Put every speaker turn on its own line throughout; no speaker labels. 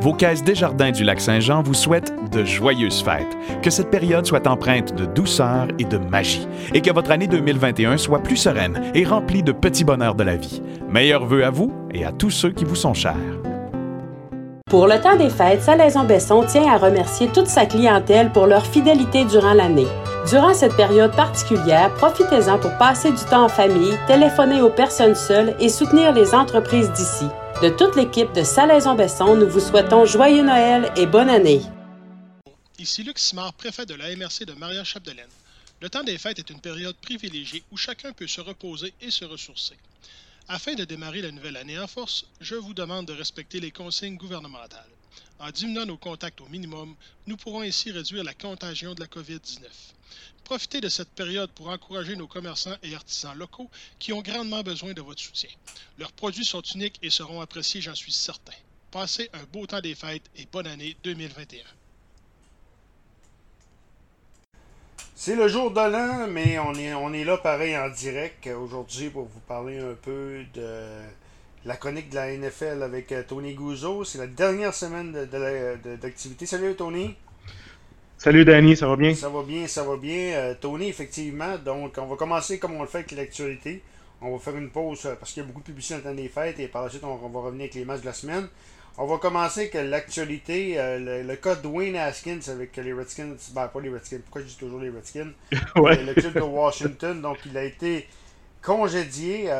Vos caisses Desjardins du Lac-Saint-Jean vous souhaitent de joyeuses fêtes, que cette période soit empreinte de douceur et de magie, et que votre année 2021 soit plus sereine et remplie de petits bonheurs de la vie. Meilleurs vœux à vous et à tous ceux qui vous sont chers.
Pour le temps des fêtes, Salaison-Besson tient à remercier toute sa clientèle pour leur fidélité durant l'année. Durant cette période particulière, profitez-en pour passer du temps en famille, téléphoner aux personnes seules et soutenir les entreprises d'ici. De toute l'équipe de Salaison-Besson, nous vous souhaitons joyeux Noël et bonne année.
Ici Luc Simard, préfet de la MRC de Maria-Chapdelaine. Le temps des fêtes est une période privilégiée où chacun peut se reposer et se ressourcer. Afin de démarrer la nouvelle année en force, je vous demande de respecter les consignes gouvernementales. En diminuant nos contacts au minimum, nous pourrons ainsi réduire la contagion de la COVID-19. Profitez de cette période pour encourager nos commerçants et artisans locaux qui ont grandement besoin de votre soutien. Leurs produits sont uniques et seront appréciés, j'en suis certain. Passez un beau temps des fêtes et bonne année 2021.
C'est le jour de l'an, mais on est, là pareil en direct aujourd'hui pour vous parler un peu de la chronique de la NFL avec euh, Tony Gouzeau. C'est la dernière semaine d'activité. De, Salut Tony.
Salut Danny, ça va bien?
Ça va bien, ça va bien. Euh, Tony, effectivement, donc on va commencer comme on le fait avec l'actualité. On va faire une pause euh, parce qu'il y a beaucoup de publicité dans le temps des fêtes et par la suite on, va revenir avec les matchs de la semaine. On va commencer avec l'actualité, euh, le, cas de Dwayne Haskins avec les Redskins. Ben, pas les Redskins, pourquoi je dis toujours les Redskins? Le club de Washington. Donc, il a été congédié.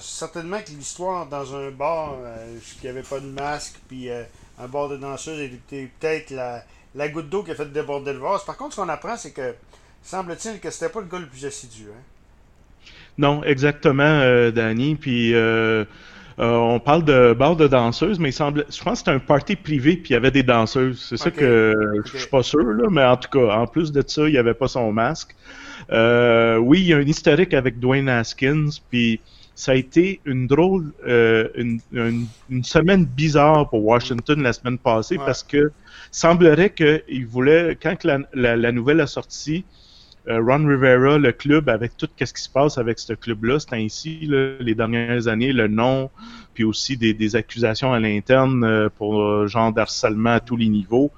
certainement que l'histoire dans un bar qui n'avait pas de masque, puis un bar de danseuse était peut-être la la goutte d'eau qui a fait déborder le vase. Par contre, ce qu'on apprend, c'est que semble-t-il que c'était pas le gars le plus assidu. Hein?
Non, exactement, euh, Danny. Puis euh, euh, on parle de bar de danseuses, mais il semble, je pense que c'était un party privé, puis il y avait des danseuses. C'est ça que je suis pas sûr, là, mais en tout cas, en plus de ça, il n'y avait pas son masque. oui, il y a un historique avec Dwayne Haskins, puis ça a été une drôle, une, une, semaine bizarre pour Washington la semaine passée parce que semblerait qu'il voulait, quand la, nouvelle a sorti, euh, Ron Rivera, le club, avec tout ce qui se passe avec ce club-là, c'est ainsi, les dernières années, le nom, puis aussi des, accusations à l'interne euh, pour euh, genre d'harcèlement à tous les niveaux.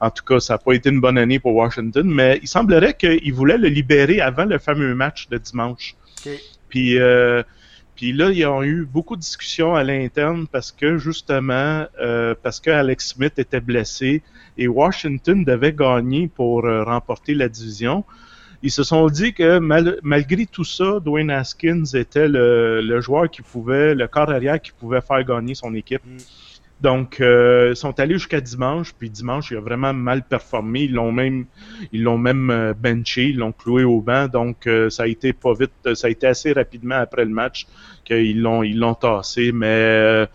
En tout cas, ça n'a pas été une bonne année pour Washington, mais il semblerait qu'il voulait le libérer avant le fameux match de dimanche. Puis puis là, ils ont eu beaucoup de discussions à l'interne parce que justement, euh, parce que Alex Smith était blessé et Washington devait gagner pour euh, remporter la division. Ils se sont dit que malgré tout ça, Dwayne Haskins était le, joueur qui pouvait, le corps arrière qui pouvait faire gagner son équipe. Mm. Donc, euh, ils sont allés jusqu'à dimanche, puis dimanche, il a vraiment mal performé. Ils l'ont même, ils l'ont même euh, benché, ils l'ont cloué au banc. Donc, euh, ça a été pas vite, ça a été assez rapidement après le match qu'ils l'ont, ils l'ont tassé. Mais,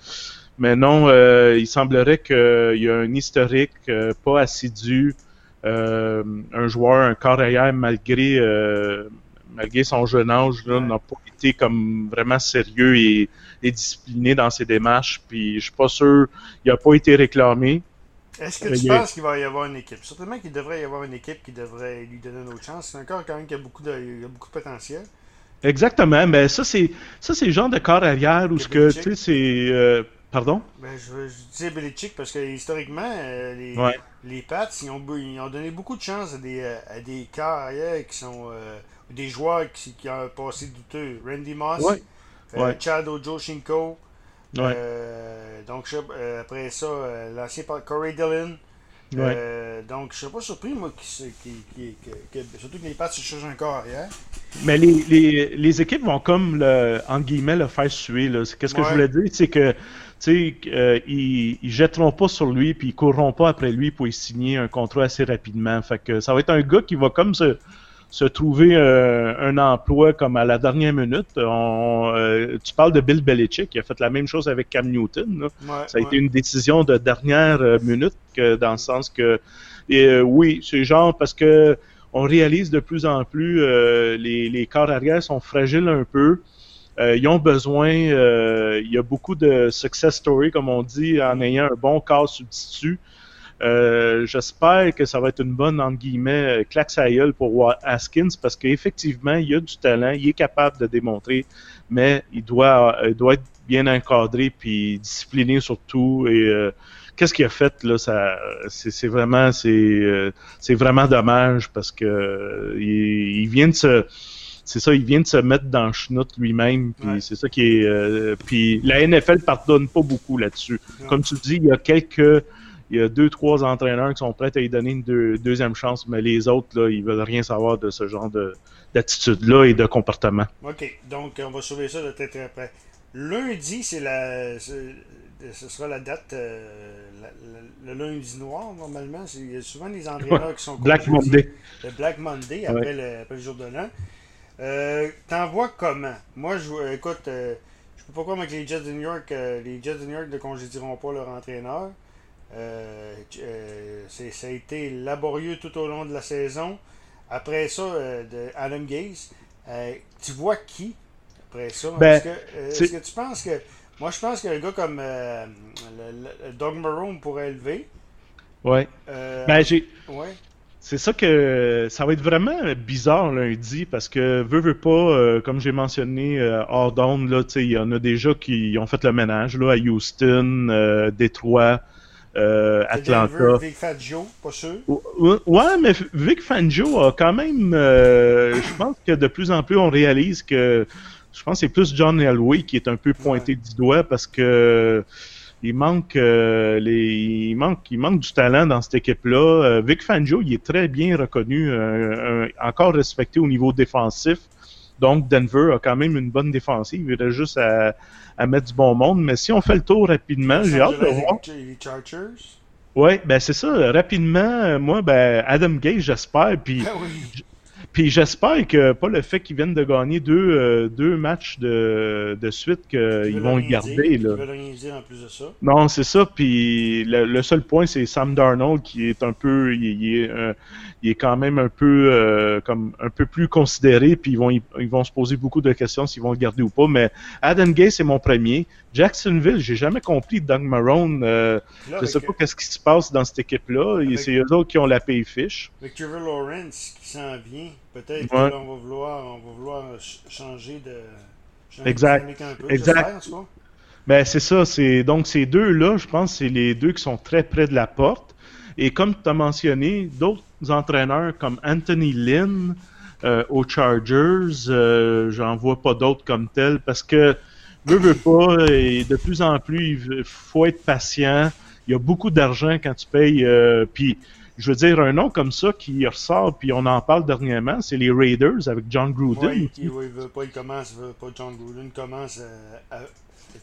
mais non, il semblerait qu'il y a un historique pas assidu, un joueur, un corps arrière malgré malgré son jeune âge, n'a pas été comme vraiment sérieux et, discipliné dans ses démarches. Puis je suis pas sûr, il n'a pas été réclamé.
Est-ce que tu penses qu'il va y avoir une équipe? Certainement qu'il devrait y avoir une équipe qui devrait lui donner une autre chance. C'est un corps quand même qui a beaucoup de, a beaucoup de potentiel.
Exactement, mais ça c'est ça c'est le genre de corps arrière où ce que tu sais c'est euh, pardon?
Ben, je, je disais Belichick parce que historiquement euh, les, les Pats ils ont, ils ont donné beaucoup de chance à des euh, à des corps arrière qui sont des joueurs qui, qui ont passé douteux. Randy Moss, euh, Chad Ojoshinko. Euh, donc, euh, après ça, l'ancien Corey Dillon. donc, je ne serais pas surpris, moi, qui, qui, que, surtout que les Pats se changent encore arrière.
Mais les, les, les, équipes vont comme, le, entre guillemets, le faire suer. Qu'est-ce que je voulais dire? C'est que tu sais, ils, ils jetteront pas sur lui, puis ils courront pas après lui pour y signer un contrat assez rapidement. Fait que ça va être un gars qui va comme se, se trouver euh, un emploi comme à la dernière minute. Euh, tu parles de Bill Belichick, qui a fait la même chose avec Cam Newton. ça a été une décision de dernière euh, minute, dans le sens que, et, oui, c'est genre parce que on réalise de plus en plus les, les corps arrière sont fragiles un peu. Ils ont besoin, il y a beaucoup de success story, comme on dit, en ayant un bon corps substitut. Euh, j'espère que ça va être une bonne, entre guillemets, euh, claque à pour Haskins parce qu'effectivement, il a du talent, il est capable de démontrer, mais il doit, euh, doit être bien encadré puis discipliné surtout et qu'est-ce qu'il a fait là ça c'est vraiment c'est c'est vraiment dommage parce que il, vient de se c'est ça, il vient de se mettre dans le chenoute lui-même, puis c'est ça qui est. puis la NFL pardonne pas beaucoup là-dessus. Comme tu le dis, il y a quelques il y a deux, trois entraîneurs qui sont prêts à lui donner une deuxième chance, mais les autres, là, ils veulent rien savoir de ce genre d'attitude-là et de comportement.
OK. Donc, on va sauver ça de très très près. Lundi, c'est la. Ce sera la date. Euh, le lundi noir, normalement. Il y a souvent des entraîneurs qui sont.
Black Monday.
Le Black Monday, après, le, jour de l'an. Euh, T'en vois comment? Moi, je écoute. Euh, je peux pas croire que les Jets de New York, euh, les Jets de New York ne congédieront pas leur entraîneur. Euh, euh, ça a été laborieux tout au long de la saison. Après ça, euh, de Adam Gaze, tu vois qui après ça? Ben, est-ce, que, tu penses que. Moi, je pense qu'un gars comme le, Doug Marone pourrait élever.
Ouais. ben, j'ai. Ouais. C'est ça que ça va être vraiment bizarre lundi parce que veut veut pas comme j'ai mentionné hors d'onde là, il y en a déjà qui ont fait le ménage là à Houston, Détroit, euh, Atlanta.
Vic Fangio, pas sûr?
Ouais, mais Vic Fangio a quand même. Euh, je pense que de plus en plus on réalise que. Je pense que c'est plus John Elway qui est un peu pointé du doigt parce que. Il manque, euh, les, il manque, il manque du talent dans cette équipe-là. Vic Fangio, il est très bien reconnu, encore respecté au niveau défensif. Donc, Denver a quand même une bonne défensive. Il reste juste à, mettre du bon monde. Mais si on fait le tour rapidement, j'ai hâte de voir. Oui, ben c'est ça. Rapidement, moi, ben Adam Gay, j'espère. Puis, ah puis j'espère que pas le fait qu'ils viennent de gagner deux, euh, deux matchs de, de suite qu'ils vont le garder. Là.
rien dire en plus de ça.
Non, c'est ça. Puis le, seul point, c'est Sam Darnold qui est un peu, il, est, il est quand même un peu euh, comme un peu plus considéré. Puis ils vont, ils vont se poser beaucoup de questions s'ils vont le garder ou pas. Mais Adam Gay, c'est mon premier. Jacksonville, j'ai jamais compris Doug Marone. Euh, je sais pas qu'est-ce qui se passe dans cette équipe-là. C'est eux autres qui ont la paye fiche.
Avec Trevor Lawrence qui s'en vient, peut-être qu'on va vouloir, on va vouloir changer de.
Changer exact. un peu, exact. Ben c'est ça. C'est donc ces deux là, je pense, c'est les deux qui sont très près de la porte. Et comme tu as mentionné, d'autres entraîneurs comme Anthony Lynn euh, aux Chargers, euh, j'en vois pas d'autres comme tels parce que veut, veut pas, et de plus en plus, il faut être patient. Il y a beaucoup d'argent quand tu payes. Euh, puis, je veux dire, un nom comme ça qui ressort, puis on en parle dernièrement, c'est les Raiders avec John Gruden.
Oui, il veut pas, il commence, veut pas John Gruden commence à.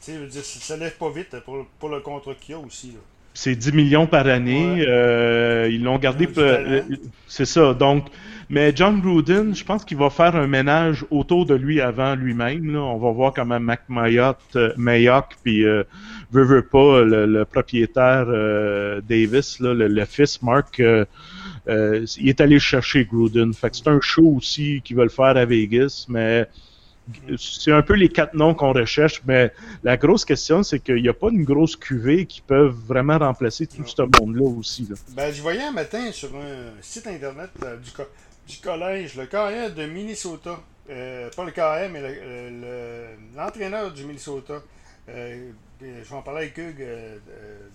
tu sais, ça lève pas vite pour, pour le contre qu'il y a aussi. Là.
C'est 10 millions par année. Euh, ils l'ont gardé. Euh, c'est ça. Donc, mais John Gruden, je pense qu'il va faire un ménage autour de lui avant lui-même. On va voir comment Mac Mayock, euh, Mayock puis euh, veut, veut pas, le, propriétaire Davis, le, fils Mark, il est allé chercher Gruden. Fait que c'est un show aussi qu'ils veulent faire à Vegas, mais c'est un peu les quatre noms qu'on recherche, mais la grosse question, c'est qu'il n'y a pas une grosse cuvée qui peut vraiment remplacer tout ce monde-là aussi.
Ben, je voyais un matin sur un site internet euh, du, collège, le KM de Minnesota. Euh, pas le KM, mais l'entraîneur du Minnesota. Euh, je vais en parler avec Hugh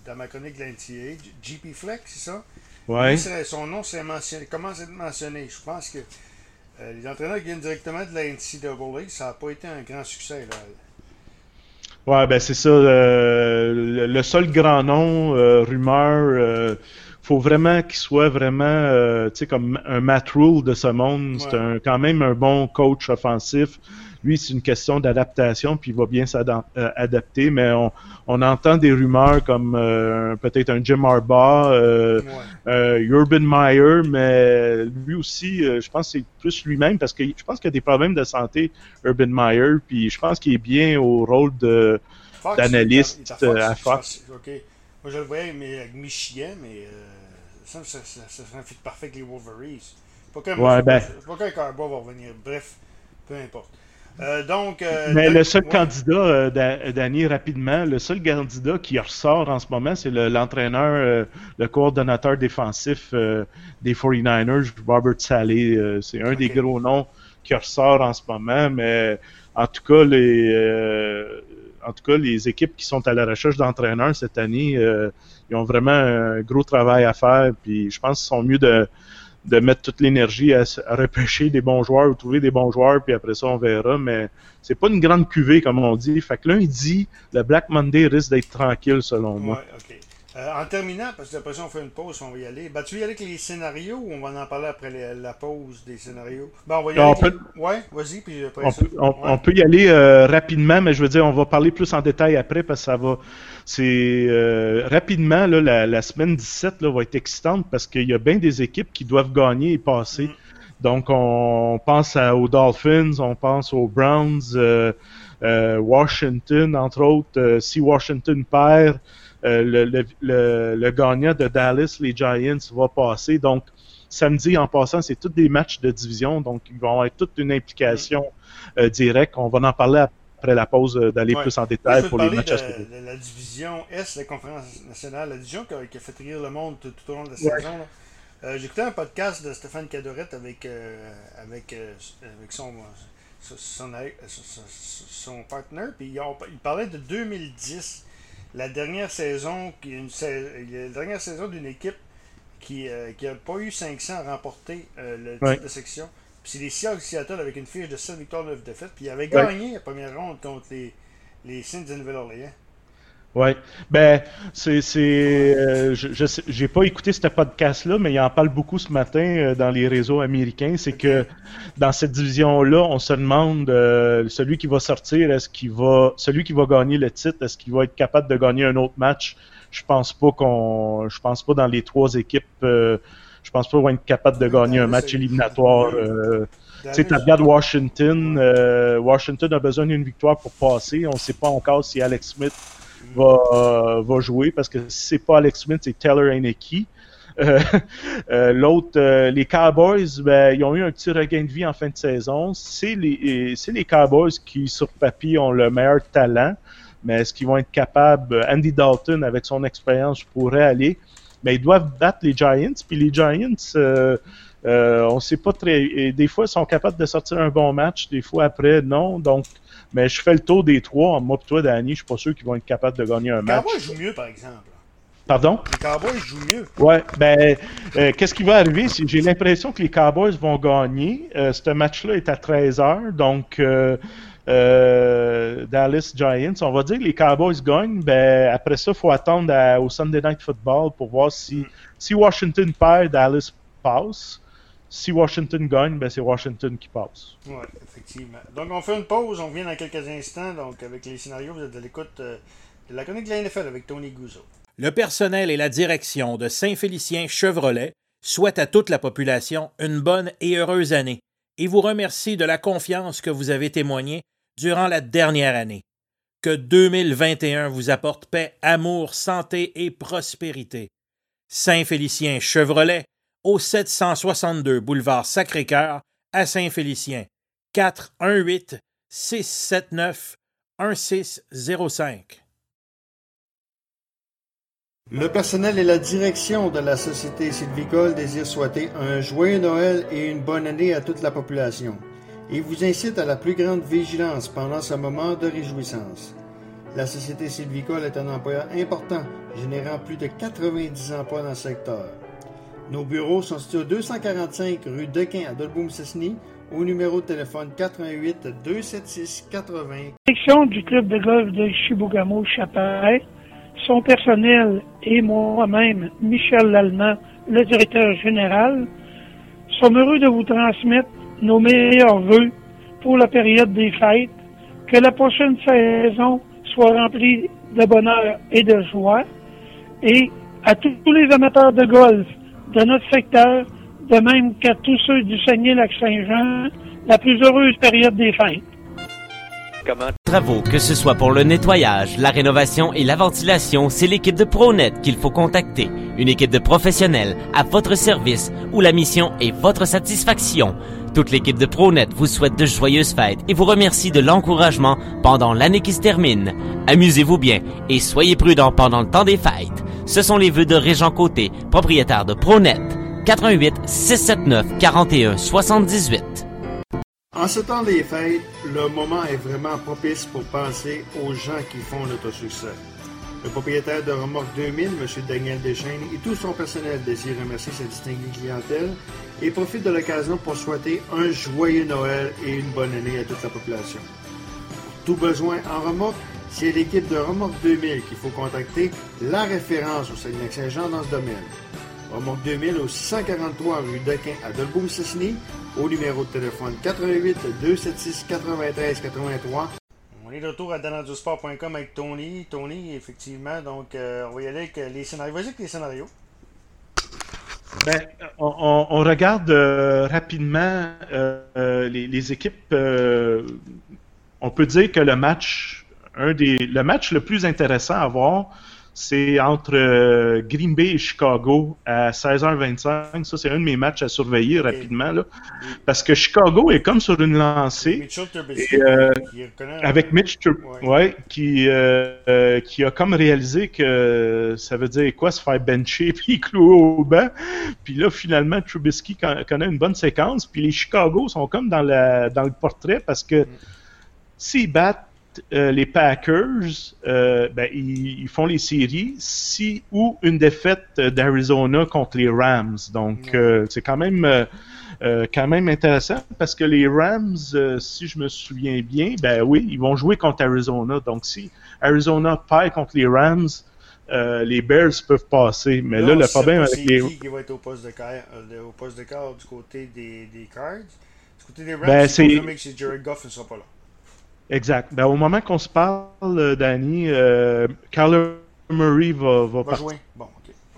dans ma chronique de l'NTA. JP Fleck, c'est ça?
Ouais.
son nom c'est mentionné, comment c'est mentionné? Je pense que euh, les entraîneurs qui viennent directement de la NCAA, ça n'a pas été un grand succès. Là.
Ouais, ben c'est ça. Euh, le, seul grand nom, euh, rumeur, faut vraiment qu'il soit vraiment, tu sais, comme un Matt Rule de ce monde. C'est quand même un bon coach offensif. Lui, c'est une question d'adaptation, puis il va bien s'adapter, euh, mais on, entend des rumeurs comme euh, peut-être un Jim Harbaugh, euh, Urban Meyer, mais lui aussi, je pense que c'est plus lui-même, parce que je pense qu'il a des problèmes de santé, Urban Meyer, puis je pense qu'il est bien au rôle d'analyste à Fox.
Moi, je le voyais mais avec Michigan, mais ça, ça, serait un fit parfait avec les Wolverines. Pas qu'un ouais, ben... va revenir. Bref, peu importe. Euh, donc, euh,
Mais le seul candidat, euh, Danny, rapidement, le seul candidat qui ressort en ce moment, c'est l'entraîneur, le, coordonnateur défensif des 49ers, Robert Saleh. c'est un des gros noms qui ressort en ce moment, mais en tout cas, les, en tout cas, les équipes qui sont à la recherche d'entraîneurs cette année, ils ont vraiment un gros travail à faire. Puis je pense qu'ils sont mieux de, de mettre toute l'énergie à, repêcher des bons joueurs ou trouver des bons joueurs, puis après ça, on verra. Mais c'est pas une grande cuvée, comme on dit. Fait que lundi, le Black Monday risque d'être tranquille, selon moi.
Euh, en terminant, parce que après ça, on fait une pause, on va y aller. Ben, tu veux y aller avec les scénarios ou on va en parler après la pause des scénarios? Ben, on va y aller. Ouais, vas-y, puis après
on
ça.
Peut, on, peut y aller euh, rapidement, mais je veux dire, on va parler plus en détail après parce que ça va. C'est euh, rapidement, là, la, semaine 17 là, va être excitante parce qu'il y a bien des équipes qui doivent gagner et passer. Mm. Donc, on pense aux Dolphins, on pense aux Browns, Washington, entre autres. si Washington perd, euh, le, le, gagnant de Dallas, les Giants, va passer. Donc, samedi, en passant, c'est tous des matchs de division, donc ils vont avoir toute une implication euh, directe. On va en parler après la pause euh, d'aller plus en détail pour les matchs
de, la division S, la conférence nationale, la division qui a, fait rire le monde tout, au long de la saison. J'ai écouté un podcast de Stéphane Cadorette avec, avec, avec son, son, son, partner, puis il, il parlait de 2010 la dernière saison, une, la dernière saison d'une équipe qui n'a euh, pas eu 500 à remporter euh, le titre de section. Puis c'est les Seahawks Seattle avec une fiche de 7 victoires, 9 défaites. Puis ils avaient gagné la première ronde contre les, les Saints de Nouvelle-Orléans.
Oui. Ben, c'est. Euh, je j'ai pas écouté ce podcast-là, mais il en parle beaucoup ce matin euh, dans les réseaux américains. C'est que dans cette division-là, on se demande euh, celui qui va sortir, est-ce qu'il va. Celui qui va gagner le titre, est-ce qu'il va être capable de gagner un autre match? Je pense pas qu'on. Je pense pas dans les trois équipes. je pense pas qu'on va être capable de gagner un match éliminatoire. C'est à de Washington. Washington a besoin d'une victoire pour passer. On ne sait pas encore si Alex Smith va, jouer parce que si c'est pas Alex Smith, c'est Taylor Heineke. Euh, euh, L'autre, euh, les Cowboys, ben, ils ont eu un petit regain de vie en fin de saison. C'est les, les Cowboys qui, sur papier, ont le meilleur talent. Mais est-ce qu'ils vont être capables? Andy Dalton, avec son expérience, pourrait aller. Mais ils doivent battre les Giants. Puis les Giants, on sait pas très. Des fois, ils sont capables de sortir un bon match, des fois après, non. Donc, mais je fais le tour des trois. Moi et toi, Danny, je suis pas sûr qu'ils vont être capables de gagner un match.
Les Cowboys jouent mieux, par exemple.
Pardon?
Les Cowboys jouent mieux.
Ouais, ben, euh, qu'est-ce qui va arriver? J'ai l'impression que les Cowboys vont gagner. Euh, ce match-là est à 13h, donc euh, Dallas Giants. On va dire que les Cowboys gagnent. Ben, après ça, il faut attendre au Sunday Night Football pour voir si, si Washington perd, Dallas passe si Washington gagne, ben c'est Washington qui passe.
Oui, effectivement. Donc, on fait une pause. On revient dans quelques instants. Donc, avec les scénarios, vous êtes de l'écoute euh, de la chronique de la NFL avec Tony Gouzeau.
Le personnel et la direction de Saint-Félicien Chevrolet souhaitent à toute la population une bonne et heureuse année et vous remercie de la confiance que vous avez témoignée durant la dernière année. Que 2021 vous apporte paix, amour, santé et prospérité. Saint-Félicien Chevrolet, au 762 boulevard Sacré-Cœur à Saint-Félicien. 418 679 1605.
Le personnel et la direction de la Société sylvicole désirent souhaiter un joyeux Noël et une bonne année à toute la population et vous incite à la plus grande vigilance pendant ce moment de réjouissance. La Société sylvicole est un employeur important, générant plus de 90 emplois dans le secteur. Nos bureaux sont situés au 245 rue Dequin à Dolboum-Cessny, au numéro de téléphone 88 276 80.
Section du club de golf de Chibougamau Chaparet, son personnel et moi-même, Michel Lallemand, le directeur général, sommes heureux de vous transmettre nos meilleurs voeux pour la période des fêtes, que la prochaine saison soit remplie de bonheur et de joie, et à tous les amateurs de golf de notre secteur, de même qu'à tous ceux du Saguenay-Lac-Saint-Jean, la plus heureuse période des fêtes.
Travaux, que ce soit pour le nettoyage, la rénovation et la ventilation, c'est l'équipe de ProNet qu'il faut contacter. Une équipe de professionnels à votre service où la mission est votre satisfaction. Toute l'équipe de ProNet vous souhaite de joyeuses fêtes et vous remercie de l'encouragement pendant l'année qui se termine. Amusez-vous bien et soyez prudents pendant le temps des fêtes. Ce sont les vœux de Régent Côté, propriétaire de ProNet. 88 679 41 78.
En ce temps des fêtes, le moment est vraiment propice pour penser aux gens qui font notre succès. Le propriétaire de Remorque 2000, M. Daniel Deschaines, et tout son personnel désirent remercier sa distinguée clientèle et profite de l'occasion pour souhaiter un joyeux Noël et une bonne année à toute la population. Pour tout besoin en remorque, c'est l'équipe de Remorque 2000 qu'il faut contacter, la référence au Saguenay-Saint-Jean dans ce domaine. Remorque 2000 au 643 rue Dequin à Dolbeau-Sisny, au numéro de téléphone 88 276 93 83. On est de retour à danadiosport.com avec Tony. Tony, effectivement, donc euh, on va y aller avec les scénarios. Vas-y avec les scénarios.
Ben, on, on, regarde euh, rapidement euh, les, les, équipes. on peut dire que le match, un des, le match le plus intéressant à voir, c'est entre euh, Green Bay et Chicago à 16h25. Ça, c'est un de mes matchs à surveiller rapidement. Là, parce que Chicago est comme sur une lancée. Et, euh, avec Mitch ouais. qui, euh, qui a comme réalisé que ça veut dire quoi se faire bencher puis clouer au banc. Puis là, finalement, Trubisky connaît une bonne séquence. Puis les Chicago sont comme dans, la, dans le portrait parce que mm. s'ils battent euh, les Packers, euh, ben, ils, font les séries si ou une défaite d'Arizona contre les Rams. Donc, euh, c'est quand même quand même intéressant parce que les Rams, si je me souviens bien, ben oui, ils vont jouer contre Arizona. Donc, si Arizona perd contre les Rams, les Bears peuvent passer. Mais là, le problème avec les.
Qui, qui va être au poste de quart, au poste de quart du côté des, des Cards Du côté des Rams,
ben,
c'est que Jared Goff ne sera pas là.
Exact. Ben, au moment qu'on se parle, euh, Danny, euh, Kyler Murray va, va,
va jouer. Bon,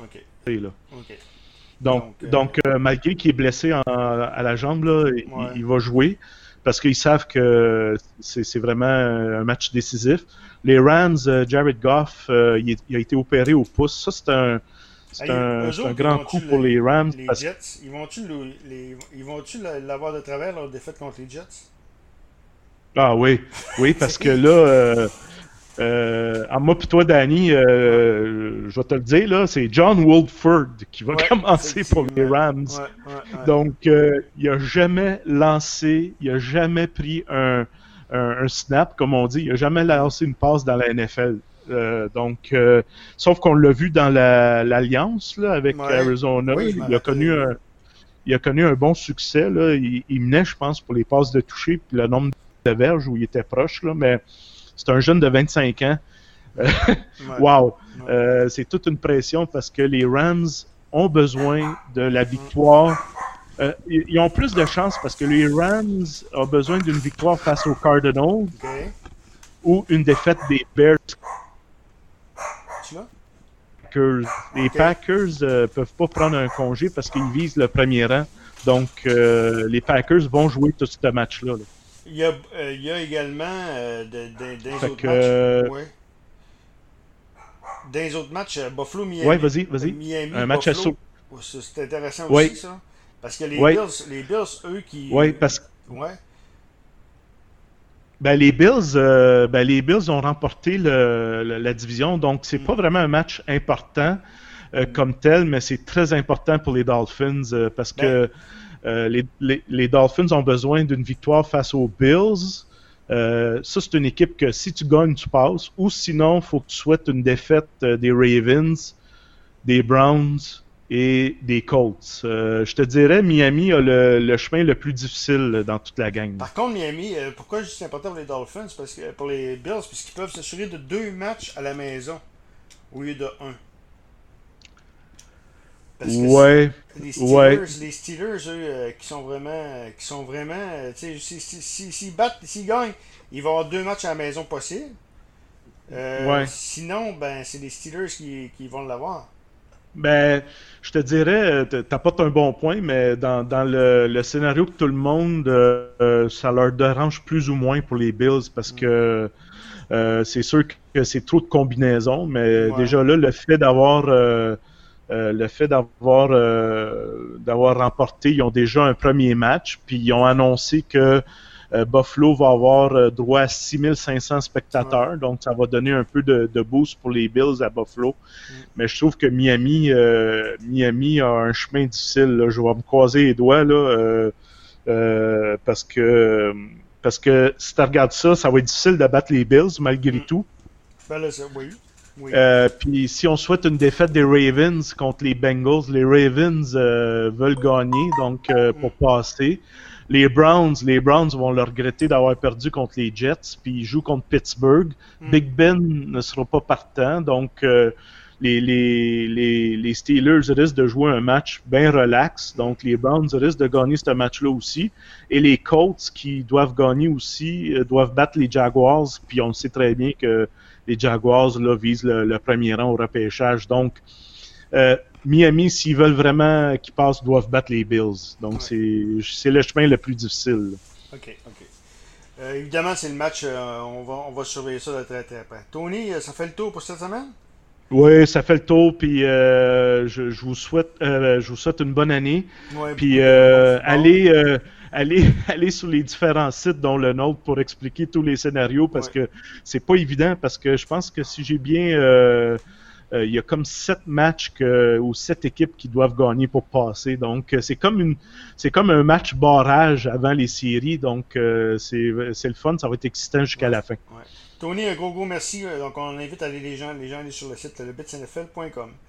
ok.
Là. Donc, donc, euh, malgré qu'il est blessé à la jambe, là, il, va jouer parce qu'ils savent que c'est vraiment un match décisif. Les Rams, Jared Goff, il, a été opéré au pouce. Ça, c'est un, un, un, grand coup pour les Rams.
Les Jets, ils vont-tu l'avoir de travers leur défaite contre les Jets?
Ah oui, oui, parce que là, euh, euh, à moi puis toi, Danny, euh, je vais te le dire, là, c'est John Wolford qui va commencer pour les Rams. Donc, il n'a jamais lancé, il n'a jamais pris un, un, snap, comme on dit, il n'a jamais lancé une passe dans la NFL. donc, sauf qu'on l'a vu dans l'alliance avec Arizona, il a connu un, il a connu un bon succès. Là. Il, il menait, je pense, pour les passes de toucher, puis le nombre de verge où il était proche, là, mais c'est un jeune de 25 ans. wow! Euh, c'est toute une pression parce que les Rams ont besoin de la victoire. Euh, ils ont plus de chance parce que les Rams ont besoin d'une victoire face aux Cardinals ou une défaite des Bears. Les Packers ne euh, peuvent pas prendre un congé parce qu'ils visent le premier rang. Donc, les Packers vont jouer tout ce match-là. là
il y a, euh, il y a également euh, des autres matchs. Euh, ouais. Dans les autres matchs, Buffalo, Miami.
Oui, vas-y, vas-y.
Miami,
un match
Buffalo. à C'est intéressant aussi, ça. Parce que les, Bills, les Bills, eux, qui.
Oui, parce que.
Ouais.
Ben, les Bills, ben, les Bills ont remporté le, la division, donc c'est pas mm. vraiment un match important comme tel, mais c'est très important pour les Dolphins parce ben, que euh, les, Dolphins ont besoin d'une victoire face aux Bills. Euh, ça, c'est une équipe que si tu gagnes, tu passes. Ou sinon, il faut que tu souhaites une défaite euh, des Ravens, des Browns et des Colts. je te dirais, Miami a le, chemin le plus difficile dans toute la gang.
Par contre, Miami, pourquoi c'est important pour les Dolphins? Parce que, Pour les Bills Parce qu'ils peuvent s'assurer de deux matchs à la maison au lieu de un
ouais.
Les Steelers, les Steelers eux, euh, qui sont vraiment, qui sont vraiment, euh, s'ils si, battent, s'ils gagnent, ils vont avoir deux matchs à la maison possible. Euh, sinon, ben, c'est les Steelers qui, qui vont l'avoir.
Ben, je te dirais, t'apportes un bon point, mais dans, dans le, le, scénario que tout le monde, ça leur dérange plus ou moins pour les Bills parce que c'est sûr que c'est trop de combinaisons, mais déjà là, le fait d'avoir euh, le fait d'avoir euh, d'avoir remporté, ils ont déjà un premier match, puis ils ont annoncé que euh, Buffalo va avoir droit à 6500 spectateurs, donc ça va donner un peu de, boost pour les Bills à Buffalo. Mm. Mais je trouve que Miami, Miami a un chemin difficile. Je vais me croiser les doigts. Là, parce que parce que si tu regardes ça, ça va être difficile de battre les Bills malgré mm. tout.
Ben là, oui.
Euh, puis si on souhaite une défaite des Ravens contre les Bengals, les Ravens euh, veulent gagner donc euh, pour passer. Les Browns, les Browns vont le regretter d'avoir perdu contre les Jets, puis ils jouent contre Pittsburgh. Hmm. Big Ben ne sera pas partant, donc les, les, les, les, Steelers risquent de jouer un match bien relax. Donc, les Browns risquent de gagner ce match-là aussi. Et les Colts, qui doivent gagner aussi, doivent battre les Jaguars. Puis, on sait très bien que les Jaguars là, visent le, premier rang au repêchage. Donc, euh, Miami, s'ils veulent vraiment qu'ils passent, doivent battre les Bills. Donc, c'est le chemin le plus difficile.
OK, OK. Euh, évidemment, c'est le match, euh, on, va, on va surveiller ça de très très près. Tony, ça fait le tour pour cette semaine?
Oui, ça fait le tour, puis je, vous souhaite, je vous souhaite une bonne année. puis allez, aller, aller sur les différents sites, dont le nôtre, pour expliquer tous les scénarios parce que c'est pas évident. Parce que je pense que si j'ai bien. Euh, euh, il y a comme sept matchs que, ou sept équipes qui doivent gagner pour passer. Donc, euh, c'est comme une, c'est comme un match barrage avant les séries. Donc, c'est, c'est le fun. Ça va être excitant jusqu'à la fin.
Tony, un gros, gros merci. Donc, on invite les gens, les gens à aller sur le site lebitsnfl.com.